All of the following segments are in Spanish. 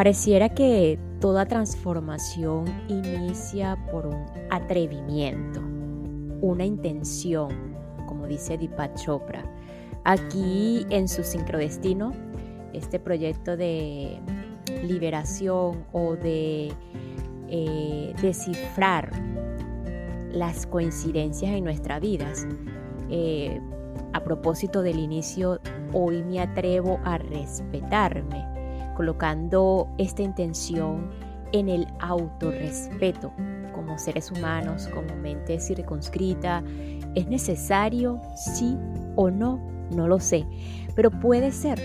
Pareciera que toda transformación inicia por un atrevimiento, una intención, como dice Deepak Chopra. Aquí en su sincrodestino, este proyecto de liberación o de eh, descifrar las coincidencias en nuestras vidas. Eh, a propósito del inicio, hoy me atrevo a respetarme, colocando esta intención en el autorrespeto como seres humanos, como mente circunscrita. ¿Es necesario? Sí o no, no lo sé, pero puede ser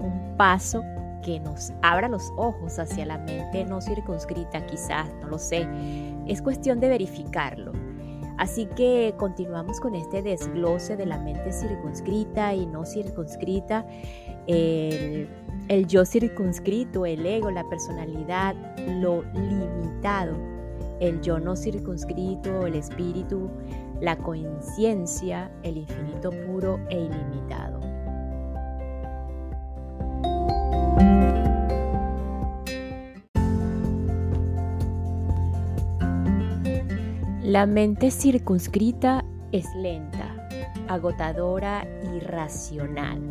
un paso que nos abra los ojos hacia la mente no circunscrita, quizás, no lo sé. Es cuestión de verificarlo. Así que continuamos con este desglose de la mente circunscrita y no circunscrita, el, yo circunscrito, el ego, la personalidad, lo limitado, el yo no circunscrito, el espíritu, la conciencia, el infinito puro e ilimitado. La mente circunscrita es lenta, agotadora y racional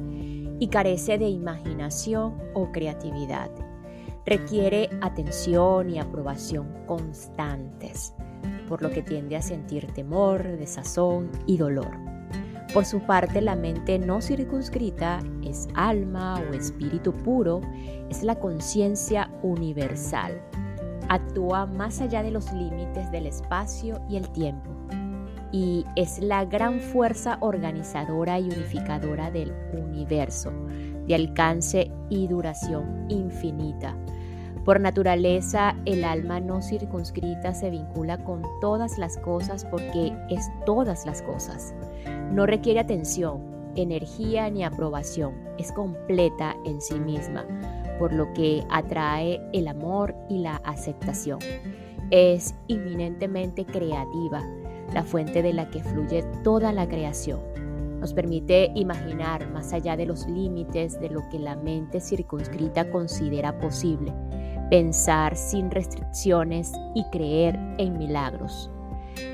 y carece de imaginación o creatividad. Requiere atención y aprobación constantes, por lo que tiende a sentir temor, desazón y dolor. Por su parte, la mente no circunscrita es alma o espíritu puro, es la conciencia universal actúa más allá de los límites del espacio y el tiempo y es la gran fuerza organizadora y unificadora del universo, de alcance y duración infinita. Por naturaleza, el alma no circunscrita se vincula con todas las cosas porque es todas las cosas. No requiere atención, energía ni aprobación, es completa en sí misma por lo que atrae el amor y la aceptación. Es inminentemente creativa, la fuente de la que fluye toda la creación. Nos permite imaginar más allá de los límites de lo que la mente circunscrita considera posible, pensar sin restricciones y creer en milagros.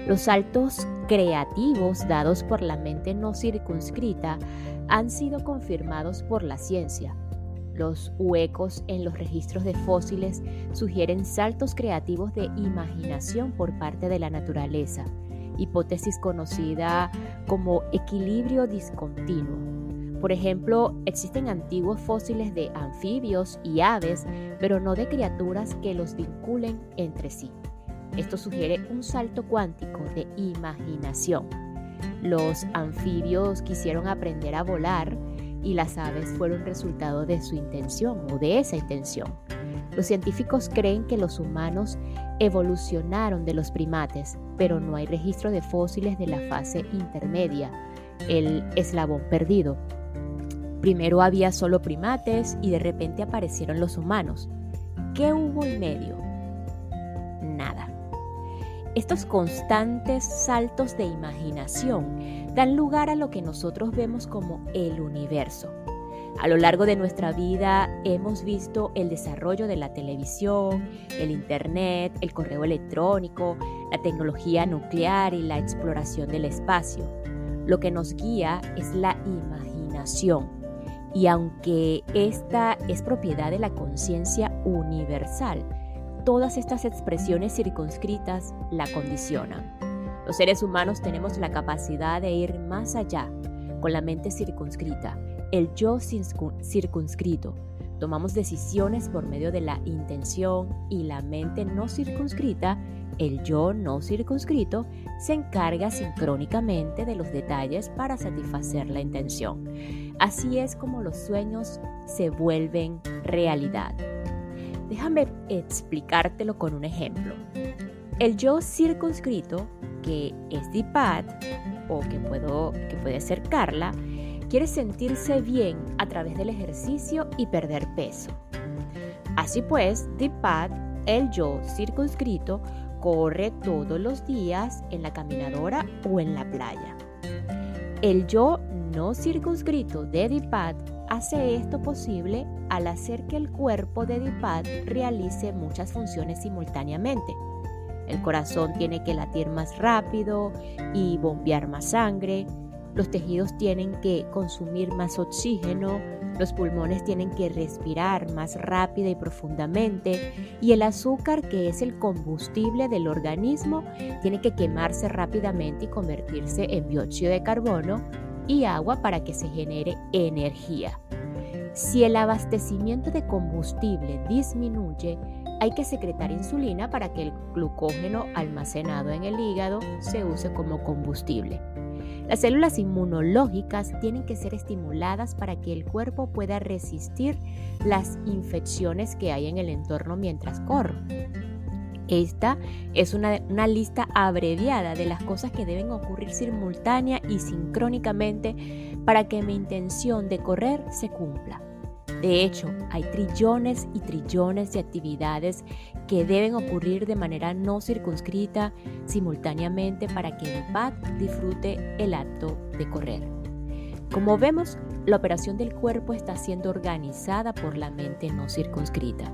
Los saltos creativos dados por la mente no circunscrita han sido confirmados por la ciencia, los huecos en los registros de fósiles sugieren saltos creativos de imaginación por parte de la naturaleza, hipótesis conocida como equilibrio discontinuo. Por ejemplo, existen antiguos fósiles de anfibios y aves, pero no de criaturas que los vinculen entre sí. Esto sugiere un salto cuántico de imaginación. Los anfibios quisieron aprender a volar, y las aves fueron resultado de su intención o de esa intención. Los científicos creen que los humanos evolucionaron de los primates, pero no hay registro de fósiles de la fase intermedia, el eslabón perdido. Primero había solo primates y de repente aparecieron los humanos. ¿Qué hubo en medio? Nada. Estos constantes saltos de imaginación dan lugar a lo que nosotros vemos como el universo. A lo largo de nuestra vida hemos visto el desarrollo de la televisión, el Internet, el correo electrónico, la tecnología nuclear y la exploración del espacio. Lo que nos guía es la imaginación. Y aunque esta es propiedad de la conciencia universal, todas estas expresiones circunscritas la condicionan. Los seres humanos tenemos la capacidad de ir más allá con la mente circunscrita, el yo circunscrito. Tomamos decisiones por medio de la intención y la mente no circunscrita el yo no circunscrito se encarga sincrónicamente de los detalles para satisfacer la intención. Así es como los sueños se vuelven realidad. Déjame explicártelo con un ejemplo. El yo circunscrito, que es Dipad o que, puedo, que puede ser Carla, quiere sentirse bien a través del ejercicio y perder peso. Así pues, Dipad, el yo circunscrito, corre todos los días en la caminadora o en la playa. El yo no circunscrito de Dipad hace esto posible al hacer que el cuerpo de Dipad realice muchas funciones simultáneamente. El corazón tiene que latir más rápido y bombear más sangre, los tejidos tienen que consumir más oxígeno, los pulmones tienen que respirar más rápida y profundamente. Y el azúcar, que es el combustible del organismo, tiene que quemarse rápidamente y convertirse en dióxido de carbono y agua para que se genere energía. Si el abastecimiento de combustible disminuye, hay que secretar insulina para que el glucógeno almacenado en el hígado se use como combustible. Las células inmunológicas tienen que ser estimuladas para que el cuerpo pueda resistir las infecciones que hay en el entorno mientras corro. Esta es una, lista abreviada de las cosas que deben ocurrir simultánea y sincrónicamente para que mi intención de correr se cumpla. De hecho, hay trillones y trillones de actividades que deben ocurrir de manera no circunscrita simultáneamente para que el PAD disfrute el acto de correr. Como vemos, la operación del cuerpo está siendo organizada por la mente no circunscrita.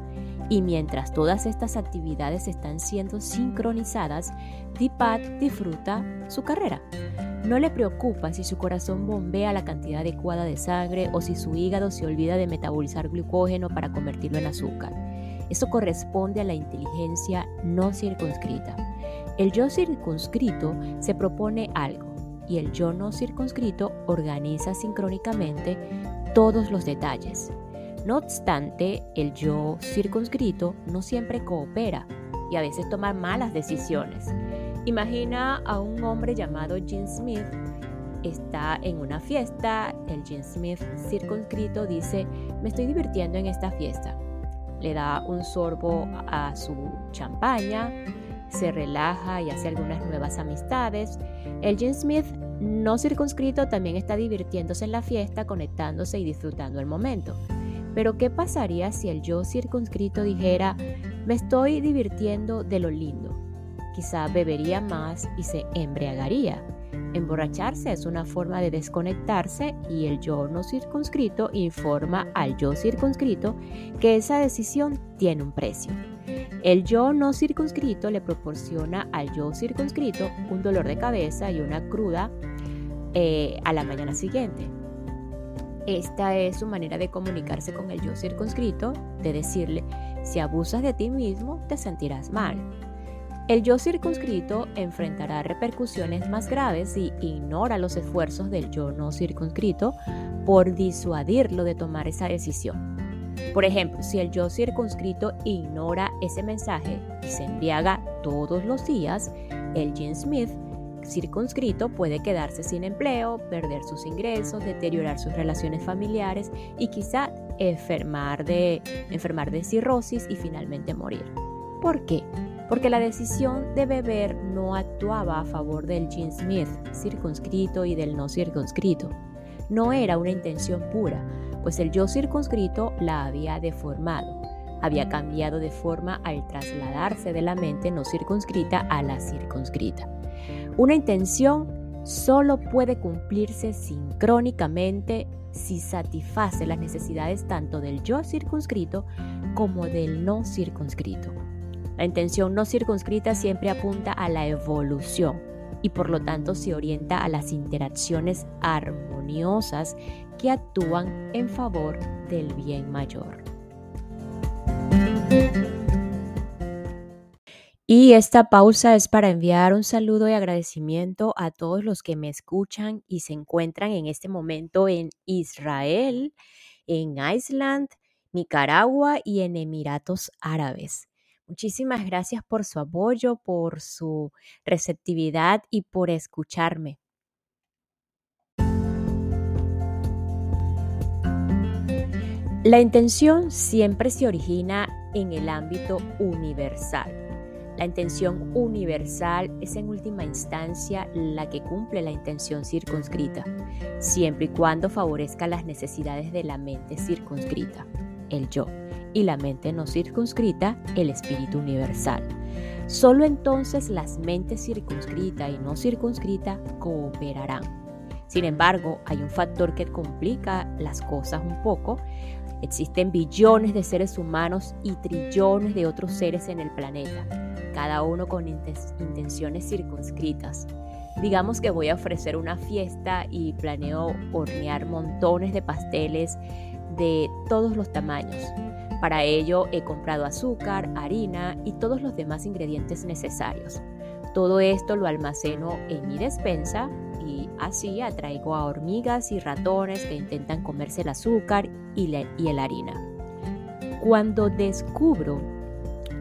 Y mientras todas estas actividades están siendo sincronizadas, Dipat disfruta su carrera. No le preocupa si su corazón bombea la cantidad adecuada de sangre o si su hígado se olvida de metabolizar glucógeno para convertirlo en azúcar. Eso corresponde a la inteligencia no circunscrita. El yo circunscrito se propone algo y el yo no circunscrito organiza sincrónicamente todos los detalles. No obstante, el yo circunscrito no siempre coopera y a veces toma malas decisiones. Imagina a un hombre llamado Jim Smith. Está en una fiesta, el Jim Smith circunscrito dice, me estoy divirtiendo en esta fiesta. Le da un sorbo a su champaña, se relaja y hace algunas nuevas amistades. El Jim Smith no circunscrito también está divirtiéndose en la fiesta, conectándose y disfrutando el momento. Pero ¿qué pasaría si el yo circunscrito dijera, me estoy divirtiendo de lo lindo? quizá bebería más y se embriagaría. Emborracharse es una forma de desconectarse y el yo no circunscrito informa al yo circunscrito que esa decisión tiene un precio. El yo no circunscrito le proporciona al yo circunscrito un dolor de cabeza y una cruda eh, a la mañana siguiente. Esta es su manera de comunicarse con el yo circunscrito, de decirle, si abusas de ti mismo, te sentirás mal. El yo circunscrito enfrentará repercusiones más graves si ignora los esfuerzos del yo no circunscrito por disuadirlo de tomar esa decisión. Por ejemplo, si el yo circunscrito ignora ese mensaje y se embriaga todos los días, el Jim Smith circunscrito puede quedarse sin empleo, perder sus ingresos, deteriorar sus relaciones familiares y quizá enfermar de, enfermar de cirrosis y finalmente morir. ¿Por qué? porque la decisión de beber no actuaba a favor del Jim Smith circunscrito y del no circunscrito. No era una intención pura, pues el yo circunscrito la había deformado, había cambiado de forma al trasladarse de la mente no circunscrita a la circunscrita. Una intención solo puede cumplirse sincrónicamente si satisface las necesidades tanto del yo circunscrito como del no circunscrito. La intención no circunscrita siempre apunta a la evolución y por lo tanto se orienta a las interacciones armoniosas que actúan en favor del bien mayor. Y esta pausa es para enviar un saludo y agradecimiento a todos los que me escuchan y se encuentran en este momento en Israel, en Island, Nicaragua y en Emiratos Árabes. Muchísimas gracias por su apoyo, por su receptividad y por escucharme. La intención siempre se origina en el ámbito universal. La intención universal es en última instancia la que cumple la intención circunscrita, siempre y cuando favorezca las necesidades de la mente circunscrita, el yo, y la mente no circunscrita, el espíritu universal. Solo entonces las mentes circunscrita y no circunscrita cooperarán. Sin embargo, hay un factor que complica las cosas un poco Existen billones de seres humanos y trillones de otros seres en el planeta, cada uno con intenciones circunscritas. Digamos que voy a ofrecer una fiesta y planeo hornear montones de pasteles de todos los tamaños. Para ello he comprado azúcar, harina y todos los demás ingredientes necesarios. Todo esto lo almaceno en mi despensa y así atraigo a hormigas y ratones que intentan comerse el azúcar y, la, harina. Cuando descubro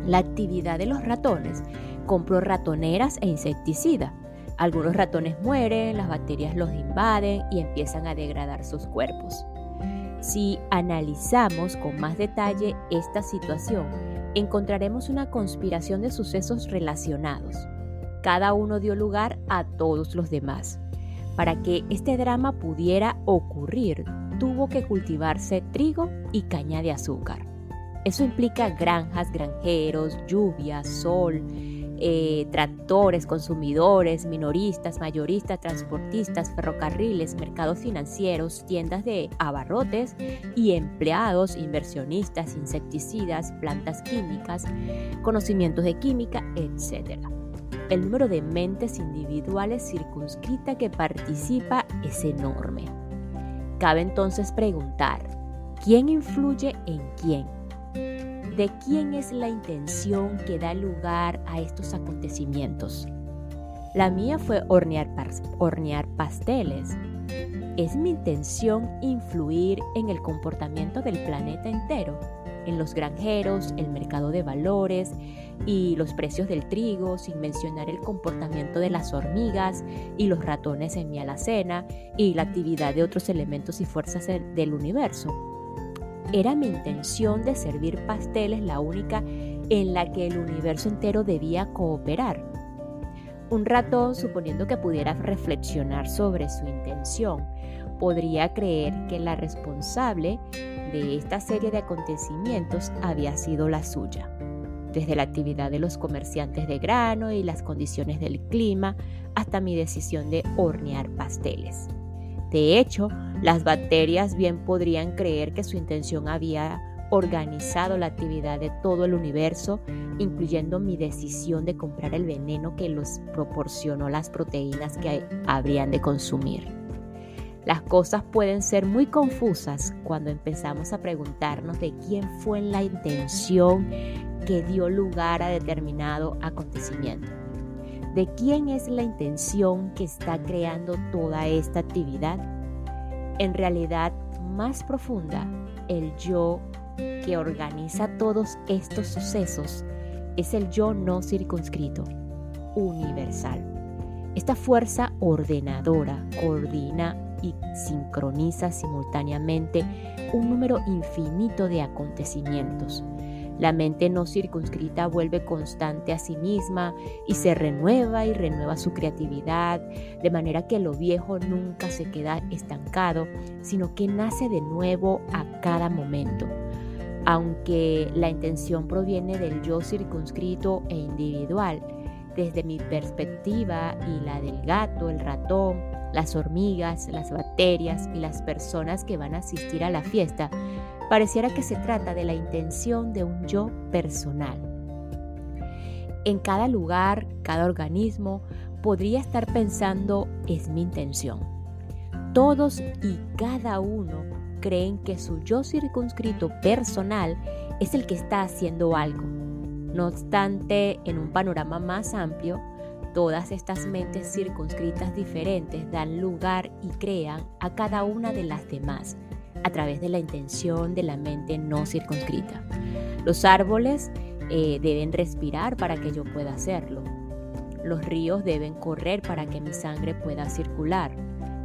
la actividad de los ratones, compro ratoneras e insecticida. Algunos ratones mueren, las bacterias los invaden y empiezan a degradar sus cuerpos. Si analizamos con más detalle esta situación, encontraremos una conspiración de sucesos relacionados. Cada uno dio lugar a todos los demás. Para que este drama pudiera ocurrir, tuvo que cultivarse trigo y caña de azúcar. Eso implica granjas, granjeros, lluvia, sol, eh, tractores, consumidores, minoristas, mayoristas, transportistas, ferrocarriles, mercados financieros, tiendas de abarrotes y empleados, inversionistas, insecticidas, plantas químicas, conocimientos de química, etc. El número de mentes individuales circunscrita que participa es enorme. Cabe entonces preguntar, ¿quién influye en quién? ¿De quién es la intención que da lugar a estos acontecimientos? La mía fue hornear, hornear pasteles. ¿Es mi intención influir en el comportamiento del planeta entero? en los granjeros, el mercado de valores y los precios del trigo, sin mencionar el comportamiento de las hormigas y los ratones en mi alacena y la actividad de otros elementos y fuerzas del universo. Era mi intención de servir pasteles la única en la que el universo entero debía cooperar. Un ratón, suponiendo que pudiera reflexionar sobre su intención, podría creer que la responsable de esta serie de acontecimientos había sido la suya, desde la actividad de los comerciantes de grano y las condiciones del clima hasta mi decisión de hornear pasteles. De hecho, las bacterias bien podrían creer que su intención había organizado la actividad de todo el universo, incluyendo mi decisión de comprar el veneno que los proporcionó las proteínas que habrían de consumir. Las cosas pueden ser muy confusas cuando empezamos a preguntarnos de quién fue la intención que dio lugar a determinado acontecimiento. ¿De quién es la intención que está creando toda esta actividad? En realidad, más profunda, el yo que organiza todos estos sucesos es el yo no circunscrito, universal. Esta fuerza ordenadora coordina y sincroniza simultáneamente un número infinito de acontecimientos. La mente no circunscrita vuelve constante a sí misma y se renueva y renueva su creatividad, de manera que lo viejo nunca se queda estancado, sino que nace de nuevo a cada momento. Aunque la intención proviene del yo circunscrito e individual, desde mi perspectiva y la del gato, el ratón, las hormigas, las bacterias y las personas que van a asistir a la fiesta, pareciera que se trata de la intención de un yo personal. En cada lugar, cada organismo podría estar pensando es mi intención. Todos y cada uno creen que su yo circunscrito personal es el que está haciendo algo. No obstante, en un panorama más amplio, Todas estas mentes circunscritas diferentes dan lugar y crean a cada una de las demás a través de la intención de la mente no circunscrita. Los árboles eh, deben respirar para que yo pueda hacerlo. Los ríos deben correr para que mi sangre pueda circular.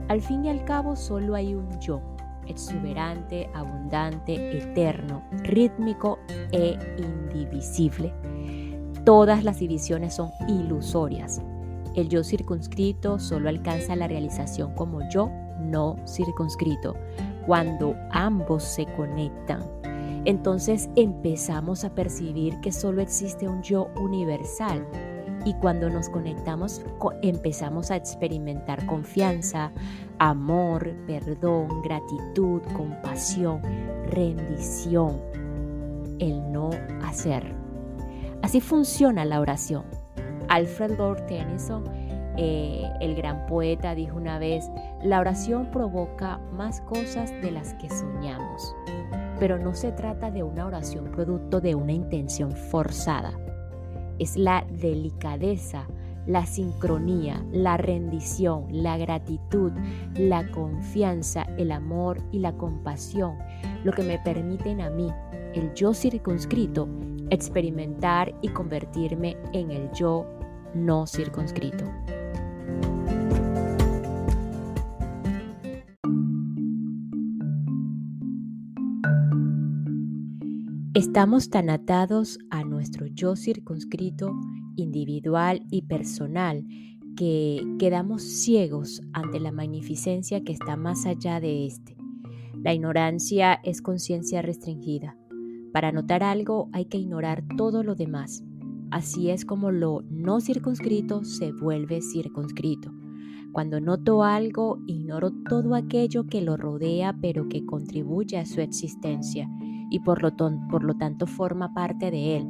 Al fin y al cabo solo hay un yo, exuberante, abundante, eterno, rítmico e indivisible. Todas las divisiones son ilusorias. El yo circunscrito solo alcanza la realización como yo no circunscrito, cuando ambos se conectan. Entonces empezamos a percibir que solo existe un yo universal y cuando nos conectamos empezamos a experimentar confianza, amor, perdón, gratitud, compasión, rendición, el no hacer. Así funciona la oración. Alfred Lord Tennyson, eh, el gran poeta, dijo una vez, la oración provoca más cosas de las que soñamos, pero no se trata de una oración producto de una intención forzada es la delicadeza, la sincronía, la rendición, la gratitud, la confianza, el amor y la compasión, lo que me permiten a mí, el yo circunscrito, experimentar y convertirme en el yo no circunscrito. Estamos tan atados a nuestro yo circunscrito, individual y personal que quedamos ciegos ante la magnificencia que está más allá de este. La ignorancia es conciencia restringida. Para notar algo hay que ignorar todo lo demás. Así es como lo no circunscrito se vuelve circunscrito. Cuando noto algo, ignoro todo aquello que lo rodea pero que contribuye a su existencia y por lo, por lo tanto forma parte de él.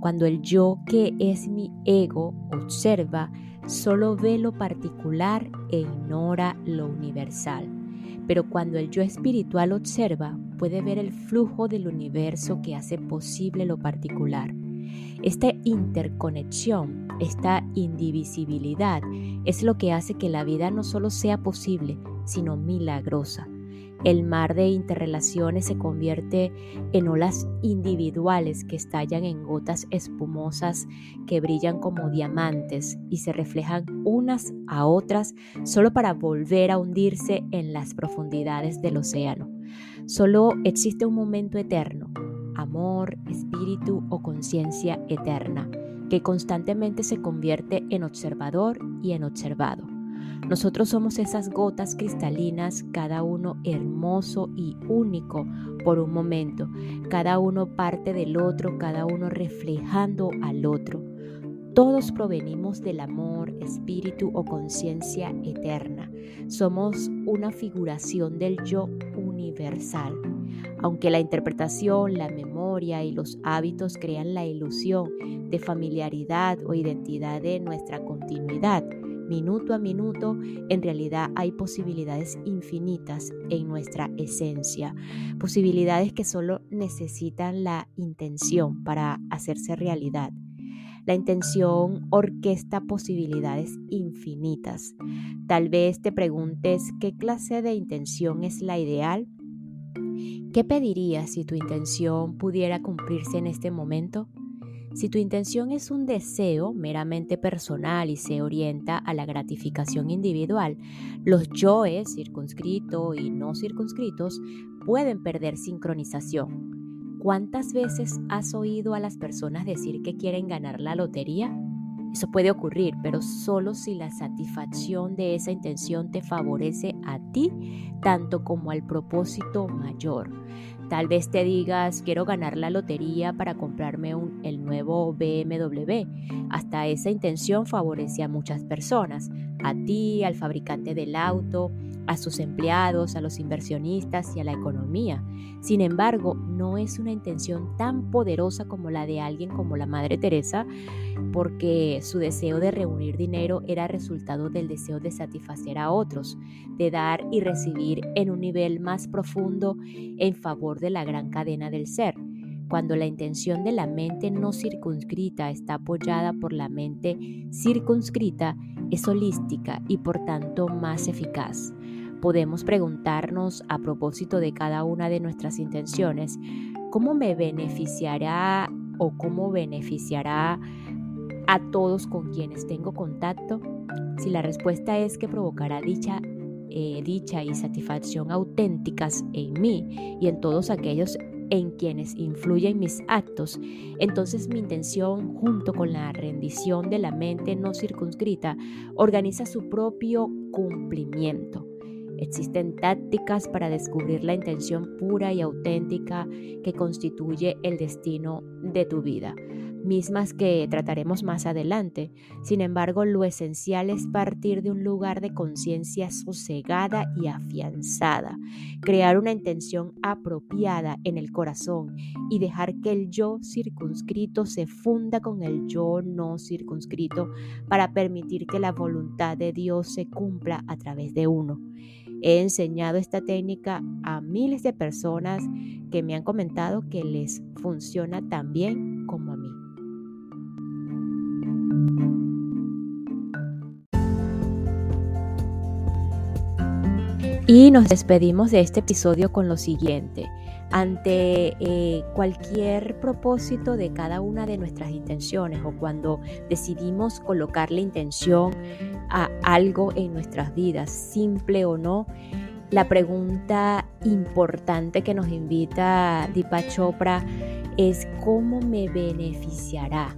Cuando el yo que es mi ego observa, solo ve lo particular e ignora lo universal. Pero cuando el yo espiritual observa, puede ver el flujo del universo que hace posible lo particular. Esta interconexión, esta indivisibilidad es lo que hace que la vida no solo sea posible, sino milagrosa. El mar de interrelaciones se convierte en olas individuales que estallan en gotas espumosas que brillan como diamantes y se reflejan unas a otras solo para volver a hundirse en las profundidades del océano. Solo existe un momento eterno, amor, espíritu o conciencia eterna, que constantemente se convierte en observador y en observado. Nosotros somos esas gotas cristalinas, cada uno hermoso y único por un momento, cada uno parte del otro, cada uno reflejando al otro. Todos provenimos del amor, espíritu o conciencia eterna. Somos una figuración del yo universal. Aunque la interpretación, la memoria y los hábitos crean la ilusión de familiaridad o identidad de nuestra continuidad, minuto a minuto, en realidad hay posibilidades infinitas en nuestra esencia, posibilidades que solo necesitan la intención para hacerse realidad. La intención orquesta posibilidades infinitas. Tal vez te preguntes qué clase de intención es la ideal. ¿Qué pedirías si tu intención pudiera cumplirse en este momento? Si tu intención es un deseo meramente personal y se orienta a la gratificación individual, los yoes circunscritos y no circunscritos pueden perder sincronización. ¿Cuántas veces has oído a las personas decir que quieren ganar la lotería? Eso puede ocurrir, pero solo si la satisfacción de esa intención te favorece a ti, tanto como al propósito mayor. Tal vez te digas, quiero ganar la lotería para comprarme el nuevo BMW. Hasta esa intención favorece a muchas personas, a ti, al fabricante del auto, a sus empleados, a los inversionistas y a la economía. Sin embargo, no es una intención tan poderosa como la de alguien como la Madre Teresa, porque su deseo de reunir dinero era resultado del deseo de satisfacer a otros, de dar y recibir en un nivel más profundo en favor de la gran cadena del ser. Cuando la intención de la mente no circunscrita está apoyada por la mente circunscrita, es holística y por tanto más eficaz. Podemos preguntarnos a propósito de cada una de nuestras intenciones, ¿cómo me beneficiará o cómo beneficiará a todos con quienes tengo contacto? Si la respuesta es que provocará dicha, eh, dicha y satisfacción auténticas en mí y en todos aquellos en quienes influyen mis actos, entonces mi intención, junto con la rendición de la mente no circunscrita, organiza su propio cumplimiento. Existen tácticas para descubrir la intención pura y auténtica que constituye el destino de tu vida mismas que trataremos más adelante. Sin embargo, lo esencial es partir de un lugar de conciencia sosegada y afianzada, crear una intención apropiada en el corazón y dejar que el yo circunscrito se funda con el yo no circunscrito para permitir que la voluntad de Dios se cumpla a través de uno. He enseñado esta técnica a miles de personas que me han comentado que les funciona tan bien como a mí. Y nos despedimos de este episodio con lo siguiente. Ante eh, cualquier propósito de cada una de nuestras intenciones o cuando decidimos colocar la intención a algo en nuestras vidas, simple o no, la pregunta importante que nos invita Deepak Chopra es cómo me beneficiará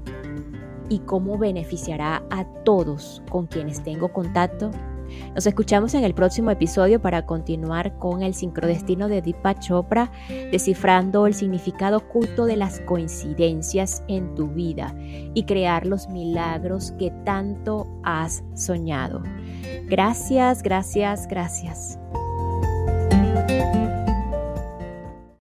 y cómo beneficiará a todos con quienes tengo contacto nos escuchamos en el próximo episodio para continuar con el sincrodestino de Deepak Chopra, descifrando el significado oculto de las coincidencias en tu vida y crear los milagros que tanto has soñado. Gracias, gracias, gracias.